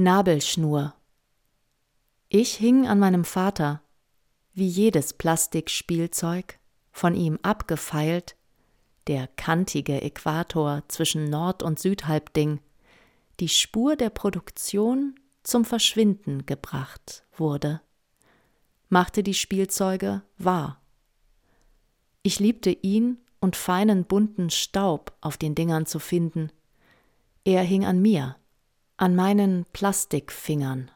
Nabelschnur. Ich hing an meinem Vater, wie jedes Plastikspielzeug, von ihm abgefeilt, der kantige Äquator zwischen Nord- und Südhalbding, die Spur der Produktion zum Verschwinden gebracht wurde, machte die Spielzeuge wahr. Ich liebte ihn und feinen bunten Staub auf den Dingern zu finden. Er hing an mir, an meinen Plastikfingern.